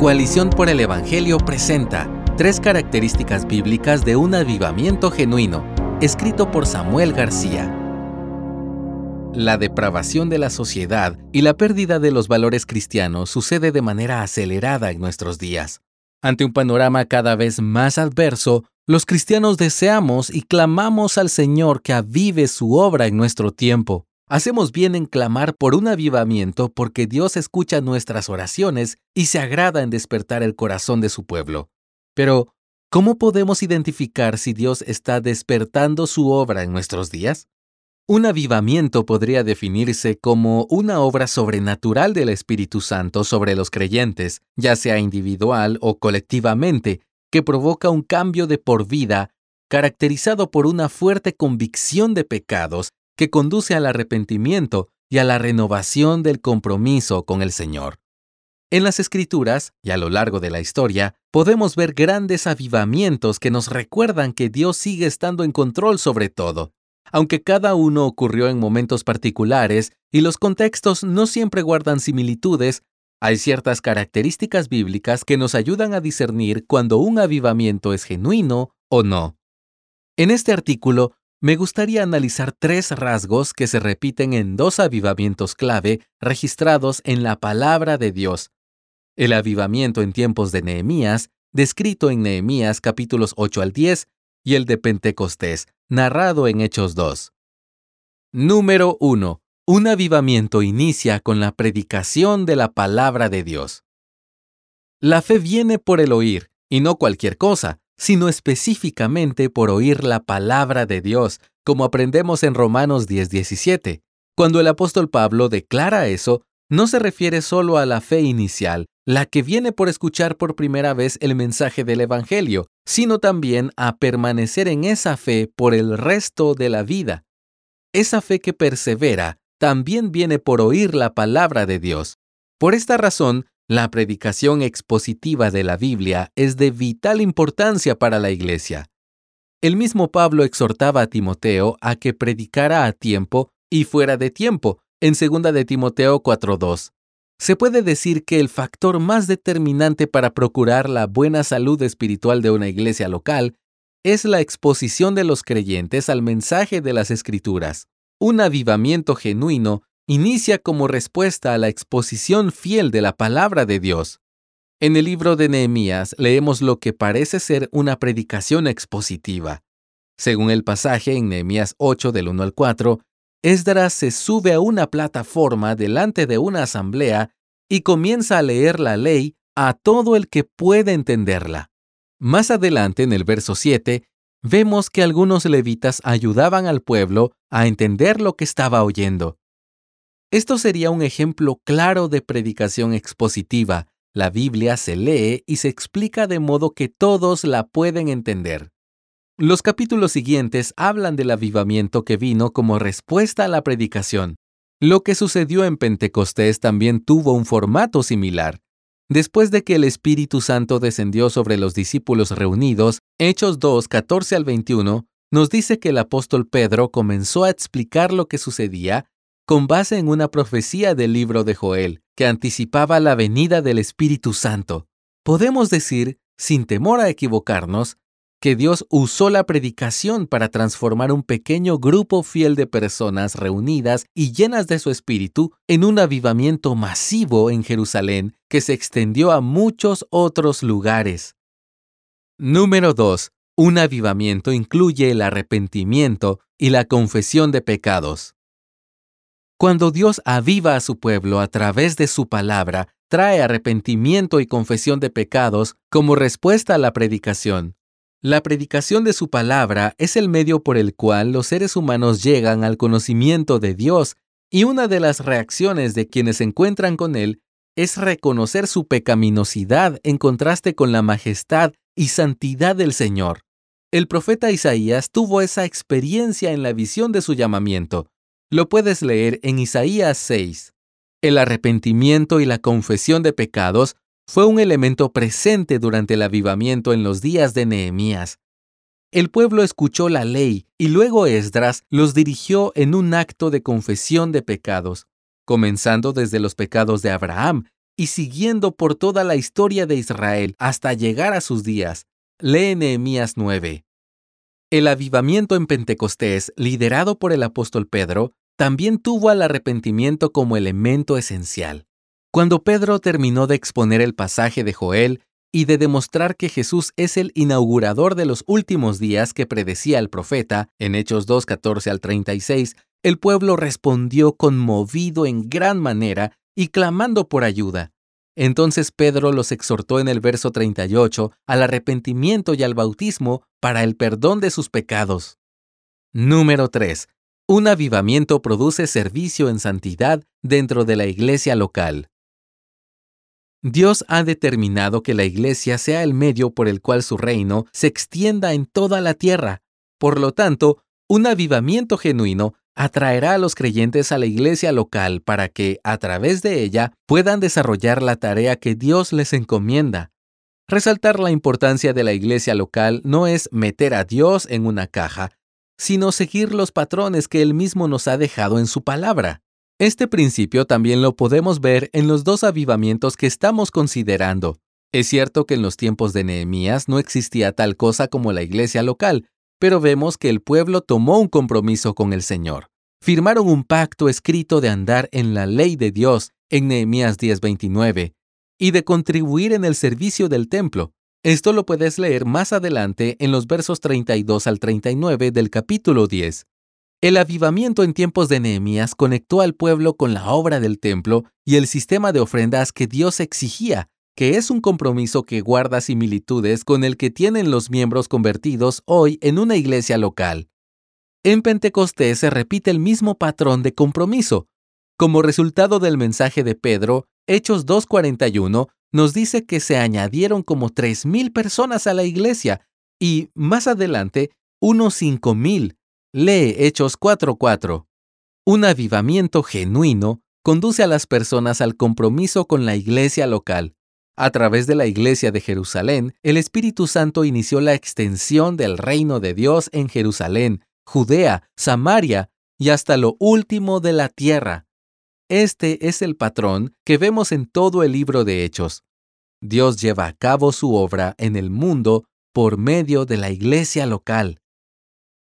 Coalición por el Evangelio presenta tres características bíblicas de un avivamiento genuino, escrito por Samuel García. La depravación de la sociedad y la pérdida de los valores cristianos sucede de manera acelerada en nuestros días. Ante un panorama cada vez más adverso, los cristianos deseamos y clamamos al Señor que avive su obra en nuestro tiempo. Hacemos bien en clamar por un avivamiento porque Dios escucha nuestras oraciones y se agrada en despertar el corazón de su pueblo. Pero, ¿cómo podemos identificar si Dios está despertando su obra en nuestros días? Un avivamiento podría definirse como una obra sobrenatural del Espíritu Santo sobre los creyentes, ya sea individual o colectivamente, que provoca un cambio de por vida caracterizado por una fuerte convicción de pecados que conduce al arrepentimiento y a la renovación del compromiso con el Señor. En las Escrituras y a lo largo de la historia podemos ver grandes avivamientos que nos recuerdan que Dios sigue estando en control sobre todo. Aunque cada uno ocurrió en momentos particulares y los contextos no siempre guardan similitudes, hay ciertas características bíblicas que nos ayudan a discernir cuando un avivamiento es genuino o no. En este artículo me gustaría analizar tres rasgos que se repiten en dos avivamientos clave registrados en la palabra de Dios. El avivamiento en tiempos de Nehemías, descrito en Nehemías capítulos 8 al 10, y el de Pentecostés, narrado en Hechos 2. Número 1. Un avivamiento inicia con la predicación de la palabra de Dios. La fe viene por el oír, y no cualquier cosa, sino específicamente por oír la palabra de Dios, como aprendemos en Romanos 10:17. Cuando el apóstol Pablo declara eso, no se refiere solo a la fe inicial, la que viene por escuchar por primera vez el mensaje del Evangelio, sino también a permanecer en esa fe por el resto de la vida. Esa fe que persevera también viene por oír la palabra de Dios. Por esta razón, la predicación expositiva de la Biblia es de vital importancia para la Iglesia. El mismo Pablo exhortaba a Timoteo a que predicara a tiempo y fuera de tiempo, en 2 de Timoteo 4.2. Se puede decir que el factor más determinante para procurar la buena salud espiritual de una iglesia local es la exposición de los creyentes al mensaje de las Escrituras. Un avivamiento genuino inicia como respuesta a la exposición fiel de la palabra de Dios. En el libro de Nehemías leemos lo que parece ser una predicación expositiva. Según el pasaje en Nehemías 8 del 1 al 4, Esdras se sube a una plataforma delante de una asamblea y comienza a leer la ley a todo el que puede entenderla. Más adelante, en el verso 7, vemos que algunos levitas ayudaban al pueblo a entender lo que estaba oyendo. Esto sería un ejemplo claro de predicación expositiva. La Biblia se lee y se explica de modo que todos la pueden entender. Los capítulos siguientes hablan del avivamiento que vino como respuesta a la predicación. Lo que sucedió en Pentecostés también tuvo un formato similar. Después de que el Espíritu Santo descendió sobre los discípulos reunidos, Hechos 2, 14 al 21, nos dice que el apóstol Pedro comenzó a explicar lo que sucedía con base en una profecía del libro de Joel, que anticipaba la venida del Espíritu Santo. Podemos decir, sin temor a equivocarnos, que Dios usó la predicación para transformar un pequeño grupo fiel de personas reunidas y llenas de su espíritu en un avivamiento masivo en Jerusalén que se extendió a muchos otros lugares. Número 2. Un avivamiento incluye el arrepentimiento y la confesión de pecados. Cuando Dios aviva a su pueblo a través de su palabra, trae arrepentimiento y confesión de pecados como respuesta a la predicación. La predicación de su palabra es el medio por el cual los seres humanos llegan al conocimiento de Dios y una de las reacciones de quienes se encuentran con Él es reconocer su pecaminosidad en contraste con la majestad y santidad del Señor. El profeta Isaías tuvo esa experiencia en la visión de su llamamiento. Lo puedes leer en Isaías 6. El arrepentimiento y la confesión de pecados fue un elemento presente durante el avivamiento en los días de Nehemías. El pueblo escuchó la ley y luego Esdras los dirigió en un acto de confesión de pecados, comenzando desde los pecados de Abraham y siguiendo por toda la historia de Israel hasta llegar a sus días. Lee Nehemías 9. El avivamiento en Pentecostés, liderado por el apóstol Pedro, también tuvo al arrepentimiento como elemento esencial. Cuando Pedro terminó de exponer el pasaje de Joel y de demostrar que Jesús es el inaugurador de los últimos días que predecía el profeta, en Hechos 2, 14 al 36, el pueblo respondió conmovido en gran manera y clamando por ayuda. Entonces Pedro los exhortó en el verso 38 al arrepentimiento y al bautismo para el perdón de sus pecados. Número 3. Un avivamiento produce servicio en santidad dentro de la iglesia local. Dios ha determinado que la iglesia sea el medio por el cual su reino se extienda en toda la tierra. Por lo tanto, un avivamiento genuino atraerá a los creyentes a la iglesia local para que, a través de ella, puedan desarrollar la tarea que Dios les encomienda. Resaltar la importancia de la iglesia local no es meter a Dios en una caja, sino seguir los patrones que Él mismo nos ha dejado en su palabra. Este principio también lo podemos ver en los dos avivamientos que estamos considerando. Es cierto que en los tiempos de Nehemías no existía tal cosa como la iglesia local, pero vemos que el pueblo tomó un compromiso con el Señor. Firmaron un pacto escrito de andar en la ley de Dios en Nehemías 10:29 y de contribuir en el servicio del templo. Esto lo puedes leer más adelante en los versos 32 al 39 del capítulo 10. El avivamiento en tiempos de Nehemías conectó al pueblo con la obra del templo y el sistema de ofrendas que Dios exigía, que es un compromiso que guarda similitudes con el que tienen los miembros convertidos hoy en una iglesia local. En Pentecostés se repite el mismo patrón de compromiso. Como resultado del mensaje de Pedro, Hechos 2.41 nos dice que se añadieron como 3.000 personas a la iglesia y, más adelante, unos 5.000 Lee Hechos 4:4. Un avivamiento genuino conduce a las personas al compromiso con la iglesia local. A través de la iglesia de Jerusalén, el Espíritu Santo inició la extensión del reino de Dios en Jerusalén, Judea, Samaria y hasta lo último de la tierra. Este es el patrón que vemos en todo el libro de Hechos. Dios lleva a cabo su obra en el mundo por medio de la iglesia local.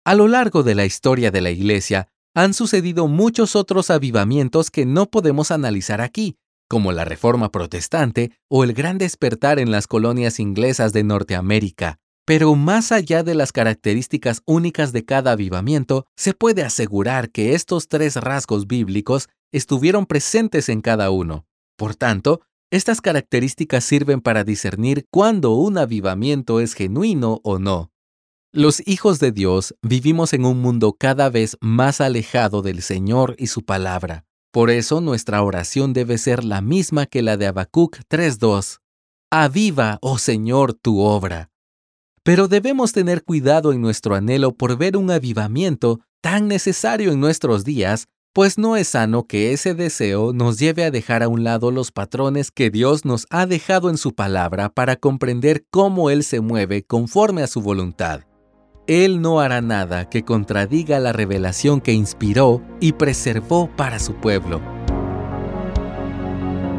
A lo largo de la historia de la Iglesia han sucedido muchos otros avivamientos que no podemos analizar aquí, como la Reforma Protestante o el gran despertar en las colonias inglesas de Norteamérica. Pero más allá de las características únicas de cada avivamiento, se puede asegurar que estos tres rasgos bíblicos estuvieron presentes en cada uno. Por tanto, estas características sirven para discernir cuándo un avivamiento es genuino o no. Los hijos de Dios vivimos en un mundo cada vez más alejado del Señor y su palabra. Por eso nuestra oración debe ser la misma que la de Habacuc 3.2. Aviva, oh Señor, tu obra. Pero debemos tener cuidado en nuestro anhelo por ver un avivamiento tan necesario en nuestros días, pues no es sano que ese deseo nos lleve a dejar a un lado los patrones que Dios nos ha dejado en su palabra para comprender cómo Él se mueve conforme a su voluntad. Él no hará nada que contradiga la revelación que inspiró y preservó para su pueblo.